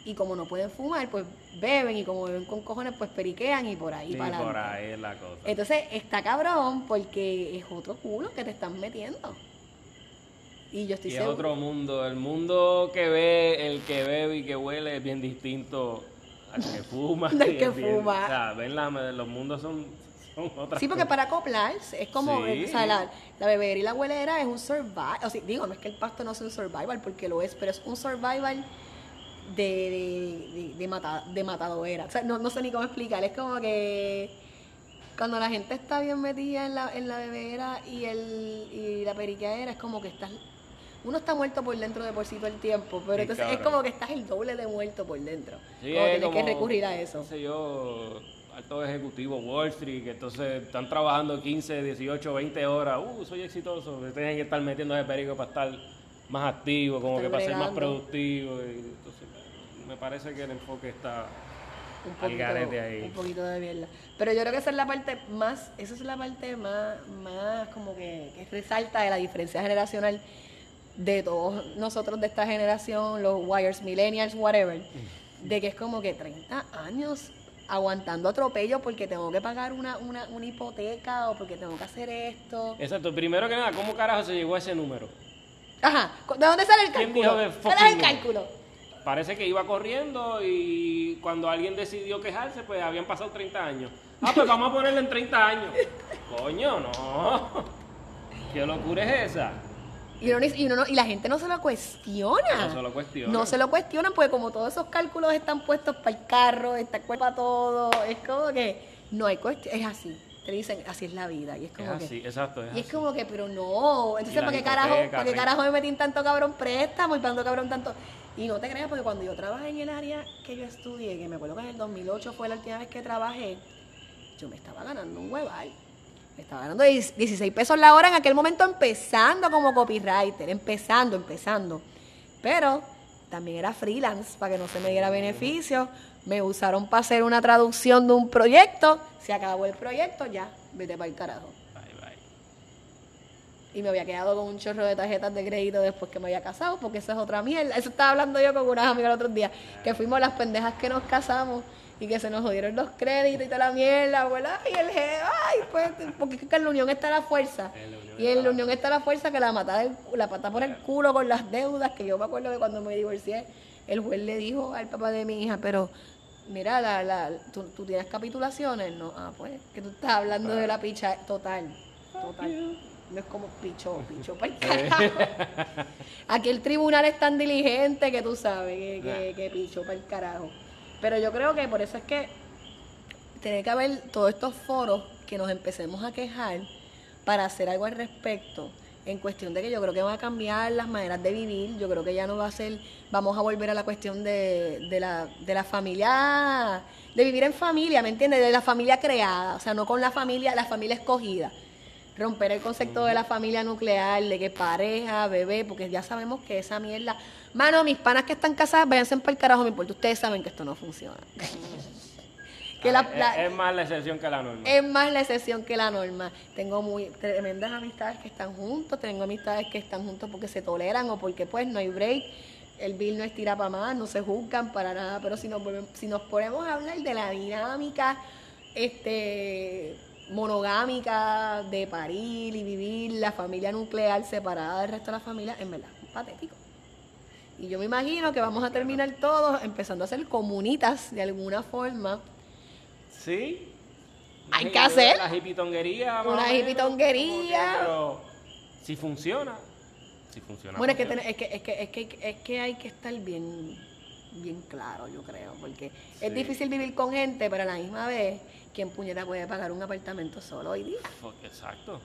y como no pueden fumar, pues beben y como beben con cojones, pues periquean y por ahí Sí, para por ahí es la cosa. Entonces está cabrón porque es otro culo que te están metiendo. Y yo estoy y es otro mundo. El mundo que ve, el que bebe y que huele es bien distinto al que fuma. Del que bien- fuma. O sea, ven la, los mundos son, son otras Sí, porque cosas. para acoplarse, es como, Sí. o sea, la, la beber y la huelera es un survival. O sea, digo, no es que el pasto no sea un survival, porque lo es, pero es un survival de, de, de, de, mata- de matadora. O sea, no, no sé ni cómo explicar. Es como que cuando la gente está bien metida en la, en la bebera y, el, y la periquera, es como que estás. Uno está muerto por dentro de por sí todo el tiempo, pero Sí, entonces es como que estás el doble de muerto por dentro. Sí, como es tienes que recurrir a eso. No sé yo, altos ejecutivos, Wall Street, que entonces están trabajando 15, 18, 20 horas. Uh, soy exitoso. Tienen que estar metiendo ese perico para estar más activo, como que para ser más productivo. Y entonces, me parece que el enfoque está un poquito, ahí. un poquito de mierda. Pero yo creo que esa es la parte más, esa es la parte más, más como que, que resalta de la diferencia generacional. de todos nosotros de esta generación, los wires, millennials, whatever, de que es como que 30 años aguantando atropello porque tengo que pagar una, una, una hipoteca o porque tengo que hacer esto. Exacto, primero que nada, ¿cómo carajo se llegó a ese número? Ajá, ¿de dónde sale el ¿Quién cálculo? dijo de ¿Cuál es fucking el cálculo? Parece que iba corriendo y cuando alguien decidió quejarse, pues habían pasado 30 años. Ah, pues vamos a ponerle en 30 años. Coño, no. ¿Qué locura es esa? Y, uno, ni- y, uno no- y la gente no se lo cuestiona. No se lo cuestiona. No se lo cuestionan porque como todos esos cálculos están puestos para el carro, está para todo, es como que no hay cuestión, es así. Te dicen, así es la vida. Y es Es como que, así, exacto. Es y es así. como que, pero no. Entonces, ¿para qué carajo, ¿para qué renta. carajo me metí en tanto cabrón préstamo y tanto cabrón tanto? Y no te creas, porque cuando yo trabajé en el área que yo estudié, que me acuerdo que en el 2008 fue la última vez que trabajé, yo me estaba ganando un hueval. Me estaba ganando 10 16 pesos la hora en aquel momento empezando como copywriter, empezando, empezando. Pero también era freelance para que no se me diera beneficio. Me usaron para hacer una traducción de un proyecto. Se acabó el proyecto, ya, vete para el carajo. Bye, bye. Y me había quedado con un chorro de tarjetas de crédito después que me había casado, porque eso es otra mierda. Eso estaba hablando yo con unas amigas el otro día, que fuimos las pendejas que nos casamos y que se nos jodieron los créditos y toda la mierda, ¿verdad? Y el jefe, ay, pues, porque es que en la unión está la fuerza. En Y en la unión está la fuerza que la mata, del- la pata por el culo con las deudas, que yo me acuerdo que cuando me divorcié, el juez le dijo al papá de mi hija, pero mira, la, la, ¿tú, tú tienes capitulaciones, ¿no? Ah, pues, que tú estás hablando de la picha total, total. No es como picho, picho para el carajo. Aquí el tribunal es tan diligente que tú sabes que, que, que picho para el carajo. Pero yo creo que por eso es que tiene que haber todos estos foros que nos empecemos a quejar para hacer algo al respecto. En cuestión de que yo creo que van a cambiar las maneras de vivir, yo creo que ya no va a ser, vamos a volver a la cuestión de, de la, de la familia, de vivir en familia, ¿me entiendes? De la familia creada, o sea, no con la familia, la familia escogida. Romper el concepto de la familia nuclear, de que pareja, bebé, porque ya sabemos que esa mierda. Mano, mis panas que están casadas, váyanse para el carajo, me importa. Ustedes saben que esto no funciona. Que la- es- es, más la excepción que la norma. es más la excepción que la norma. Tengo muy tremendas amistades que están juntos, tengo amistades que están juntos porque se toleran o porque pues no hay break. El bill no estira para más, no se juzgan para nada, pero si nos, volvemos- si nos ponemos a hablar de la dinámica este monogámica de parir y vivir la familia nuclear separada del resto de la familia, en verdad, es patético. Y yo me imagino que vamos a terminar todos empezando a ser comunitas de alguna forma. Sí. Hay que hacer. Hipitonguería. más Una hipitonguería. Pero si funciona. Si funciona. Bueno, es que, ten- es, que, es, que, es, que, es que hay que estar bien, bien claro, yo creo, porque es difícil vivir con gente, pero a la misma vez, ¿quién puñeta puede pagar un apartamento solo hoy día? Exacto.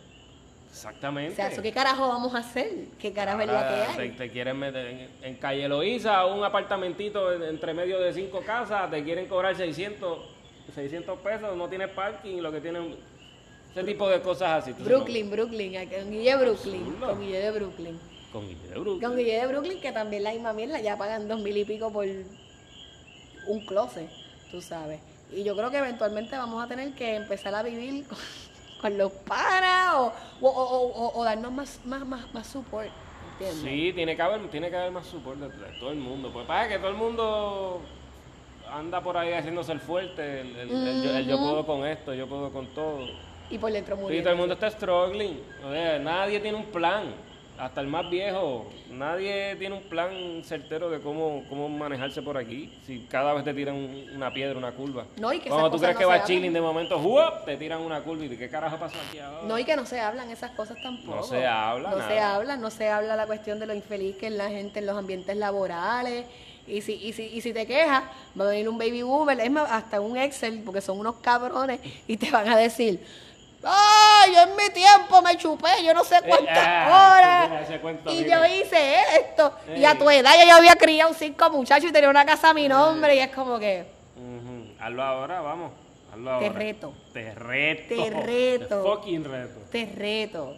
Exactamente. O sea, ¿eso ¿qué carajo vamos a hacer? ¿Qué carajo es la que Ahora hay? Te, te quieren meter en, en Calle Loíza, un apartamentito en- entre medio de cinco casas, te quieren cobrar 600, 600 pesos, no tienes parking, lo que tienen... Ese tipo de cosas así. Brooklyn, Brooklyn, aquí, con Guille Brooklyn, con Guille de Brooklyn. no, con Guille de Brooklyn. Con Guille de Brooklyn, que también la misma mierda, ya pagan dos mil y pico por un closet, tú sabes. Y yo creo que eventualmente vamos a tener que empezar a vivir con, con los panas o, o, o- o- darnos más, más, más, más support, ¿entiendes? Sí, tiene que haber, tiene que haber más support de, de todo el mundo. Pues pasa que todo el mundo anda por ahí haciéndose el fuerte, el, yo, el yo Ujú. puedo con esto, yo puedo con todo. Y por dentro Y todo muriendo. el mundo está struggling. O sea, nadie tiene un plan. Hasta el más viejo. Nadie tiene un plan certero de cómo, cómo manejarse por aquí. Si cada vez te tiran un- una piedra, una curva. No, y que Cuando tú crees no que va chilling, de momento te tiran una curva. ¿Y de qué carajo pasó aquí ahora? No, y que no se hablan esas cosas tampoco. No se habla No nada. se habla, no se habla la cuestión de lo infeliz que es la gente en los ambientes laborales. Y si, y si, y si te quejas, va a venir un baby boomer, es más, hasta un Excel, porque son unos cabrones, y te van a decir, ¡ay, yo en mi tiempo me chupé, yo no sé cuántas ah, horas! cuento, y yo hice esto. Y a tu edad ya yo había criado cinco muchachos y tenía una casa a mi nombre, y es como que. Hazlo ahora, vamos. Hazlo Te ahora. reto. Te reto. Te reto. Te fucking reto. te reto.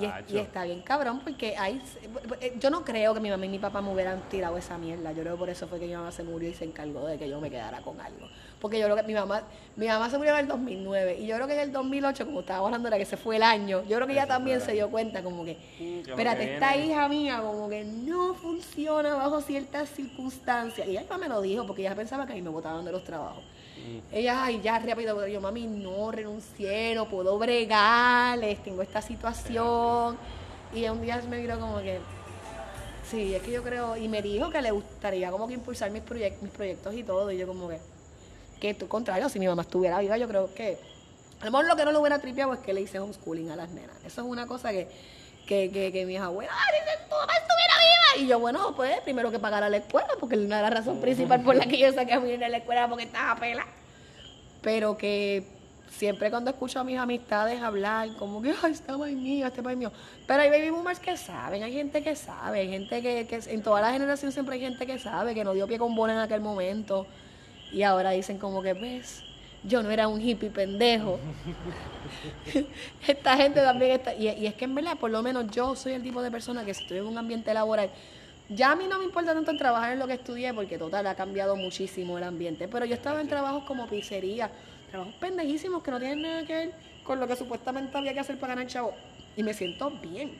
Y, es- Chacho. y está bien cabrón porque hay, eh, yo no creo que mi mamá y mi papá me hubieran tirado esa mierda. Yo creo que por eso fue que mi mamá se murió y se encargó de que yo me quedara con algo. Porque yo creo que mi mamá, mi mamá se murió en el 2009 y yo creo que en el 2008, como estábamos hablando ahora que se fue el año, yo creo que ella también se dio cuenta como que, Mm, espérate, que esta hija mía como que no funciona bajo ciertas circunstancias. Y ella me lo dijo porque ella pensaba que a mí me botaban de los trabajos. Ella, ay, ya rápido, yo, mami, no, renuncié, no puedo bregarles, tengo esta situación. Y un día me miró como que, sí, es que yo creo, y me dijo que le gustaría como que impulsar mis, proyec- mis proyectos y todo, y yo como que, que tú contrario, si mi mamá estuviera viva, yo creo que, a lo mejor lo que no lo hubiera tripeado es que le hice homeschooling a las nenas. Eso es una cosa que, que, que, que mis abuelas, dicen, tu mamá estuviera viva. Y yo, bueno, pues primero que pagar a la escuela, porque una de las razones principales por la que yo saqué a mi nena de la escuela porque estaba pela. Pero que siempre cuando escucho a mis amistades hablar, como que, ay, este país mío, este país mío. Pero hay baby boomers que saben, hay gente que sabe, hay gente que, que en toda la generación siempre hay gente que sabe, que no dio pie con bola en aquel momento. Y ahora dicen como que, ves, yo no era un hippie pendejo. Esta gente también está. Y, es que en verdad, por lo menos yo soy el tipo de persona que si estoy en un ambiente laboral, ya a mí no me importa tanto en trabajar en lo que estudié, porque total ha cambiado muchísimo el ambiente. Pero yo estaba en trabajos como pizzería, trabajos pendejísimos que no tienen nada que ver con lo que supuestamente había que hacer para ganar chavo. Y me siento bien,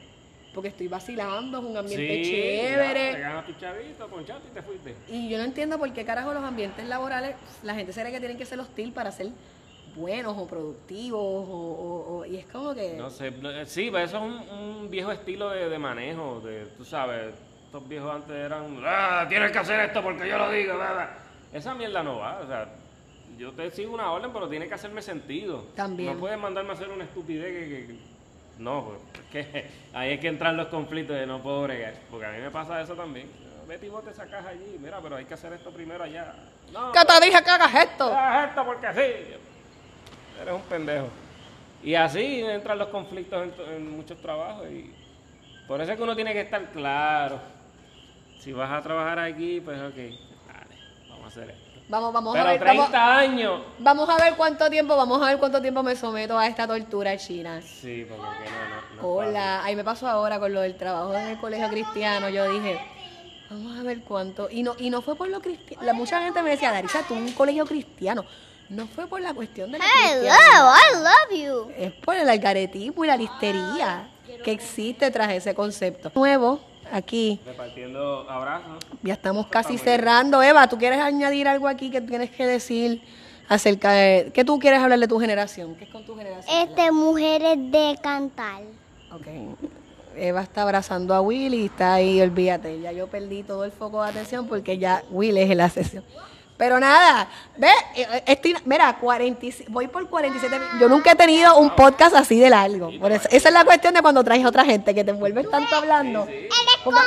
porque estoy vacilando, es un ambiente Sí, chévere. ya, te ganas tu chavito, ponchaste y te fuiste. Y yo no entiendo por qué carajo los ambientes laborales, la gente se cree que tienen que ser hostil para ser buenos o productivos, o, o- o- y es como que... No sé, eh, sí, pero eso es un, un viejo estilo de, de manejo, de, tú sabes, estos viejos antes eran, ah, tienes que hacer esto porque yo lo digo, bla, bla". esa mierda no va, o sea, yo te sigo una orden, pero tiene que hacerme sentido. También. No puedes mandarme a hacer una estupidez que- no, pues, que ahí es que entran los conflictos de no puedo bregar, porque a mí me pasa eso también. Vete y bote esa caja allí, mira, pero hay que hacer esto primero allá. No, ¿Qué te dije que hagas esto? Haz esto porque sí. Eres un pendejo. Y así entran los conflictos en, muchos trabajos. Y por eso es que uno tiene que estar claro. Si vas a trabajar aquí, pues ok, dale, vamos a hacer esto. Vamos, vamos a ver, 30 vamos, años. vamos a ver cuánto tiempo, vamos a ver cuánto tiempo me someto a esta tortura china. Sí, porque que no, no, no Hola, ahí me pasó ahora con lo del trabajo en el colegio cristiano. Yo dije, vamos a ver cuánto. Y no, y no fue por lo cristiano. Mucha gente me decía, Darisa, tú un colegio cristiano. No fue por la cuestión de la Hello. I love you. Es por el algaretismo y la listería que existe tras ese concepto. Nuevo, aquí. Repartiendo abrazos. ya estamos casi cerrando. Eva, ¿tú quieres añadir algo aquí que tienes que decir acerca de... ¿Qué tú quieres hablar de tu generación? ¿Qué es con tu generación? Este, mujeres de cantar. Ok. Eva está abrazando a Will y está ahí, olvídate. Ya yo perdí todo el foco de atención porque ya Will es en la sesión. Pero nada, ve, eh, estoy, mira, 46 voy por 47. min- Yo nunca he tenido un podcast así de largo. Por eso, esa es la cuestión de cuando traes otra gente, que te envuelves tanto hablando. Él es como,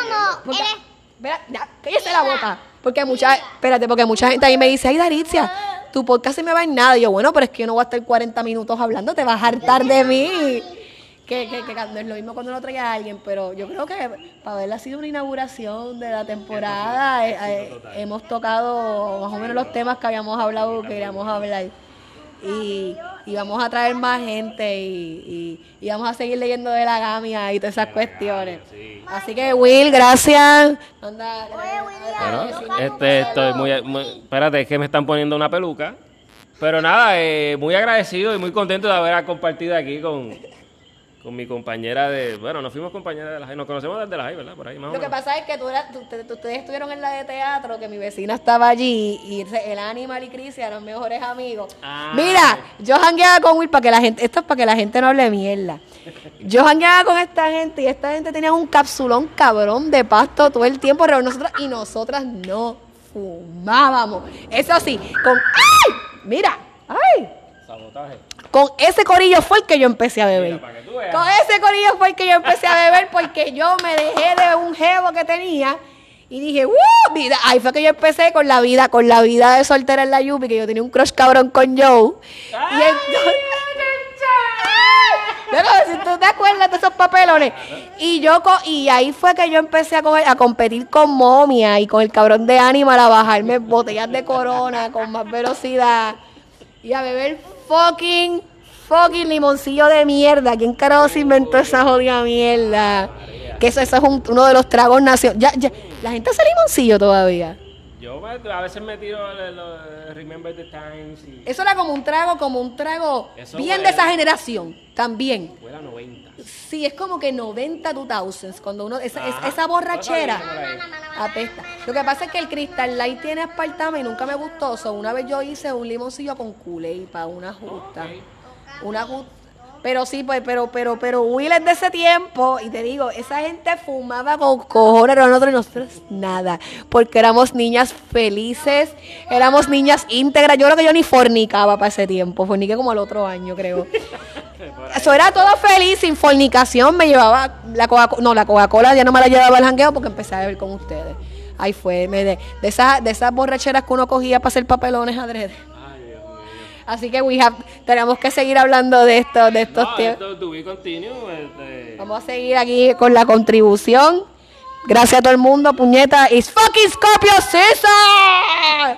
porque- él es, Mira, ya, cállese la boca. Porque mucha, espérate, porque mucha gente ahí me dice, ay, Daricia, tu podcast se me va en nada. Y yo, bueno, pero es que yo no voy a estar 40 minutos hablando, te vas a hartar de mí. Que, que, que no es lo mismo cuando uno trae a alguien, pero yo creo que para haberla sido una inauguración de la temporada, eh, eh, hemos tocado más o menos los temas que habíamos hablado, que queríamos hablar. Y, y vamos a traer más gente y, y, y vamos a seguir leyendo de la gamia y todas esas cuestiones. sí. Así que Will, gracias. Anda, Bueno, este, estoy muy, muy- Espérate, es que me están poniendo una peluca. Pero nada, eh, muy agradecido y muy contento de haber compartido aquí con, con mi compañera de... Bueno, nos fuimos compañeras de la JAI, nos conocemos desde la JAI, ¿verdad? Por ahí más o Lo que menos. pasa es que tú eras- tú- te- tú- ustedes estuvieron en la de teatro, que mi vecina estaba allí y el Animal y Chris eran mejores amigos. Ah. Mira, yo jangueaba con Will para que la gente, esto es para que la gente no hable mierda. Yo jangueaba con esta gente y esta gente tenía un capsulón cabrón de pasto todo el tiempo de nosotros y nosotras no fumábamos. Eso sí, con ¡ay! Mira, ¡ay! Sabotaje. Con ese corillo fue el que yo empecé a beber. Mira. Con ese corillo fue el que yo empecé a beber porque yo me dejé de un jevo que tenía y dije, ¡uh! Vida. Ahí fue que yo empecé con la vida, con la vida de soltera en la Yupi, que yo tenía un crush cabrón con Joe. Y entonces... Pero si tú te acuerdas de esos papelones. Y yo y ahí fue que yo empecé a coger, a competir con Momia y con el cabrón de Animal a bajarme botellas de corona con más velocidad y a beber fucking fucking limoncillo de mierda. ¿Quién carajo se inventó esa jodida mierda? Que eso, eso es un- uno de los tragos nacionales. Ya, ya, la gente hace limoncillo todavía. Yo a veces me tiro el, Remember the Times y... Eso era como un trago, como un trago Eso bien de esa generación. También. Fue la 90. Sí, es como que 90 2000s, cuando uno, esa, es- esa borrachera apesta. Lo que pasa es que el Crystal Light tiene aspartame y nunca me gustó. So, una vez yo hice un limoncillo con Kool-Aid para una justa. Una ju- Pero sí, pues, pero, pero, pero Will es de ese tiempo y te digo, esa gente fumaba con cojones, pero nosotros, nosotros nada, porque éramos niñas felices, éramos niñas íntegras. Yo creo que yo ni fornicaba para ese tiempo, forniqué como al otro año, creo. Eso era todo feliz, sin fornicación. Me llevaba la Coca-Cola. No, la Coca-Cola ya no me la llevaba al jangueo porque empecé a beber con ustedes. Ahí fue. Me de, de, esas, de esas borracheras que uno cogía para hacer papelones adrede. Así que we have- tenemos que seguir hablando de esto, de estos No, continue. este, Vamos a seguir aquí con la contribución. Gracias a todo el mundo, puñeta. It's fucking Scorpio Season.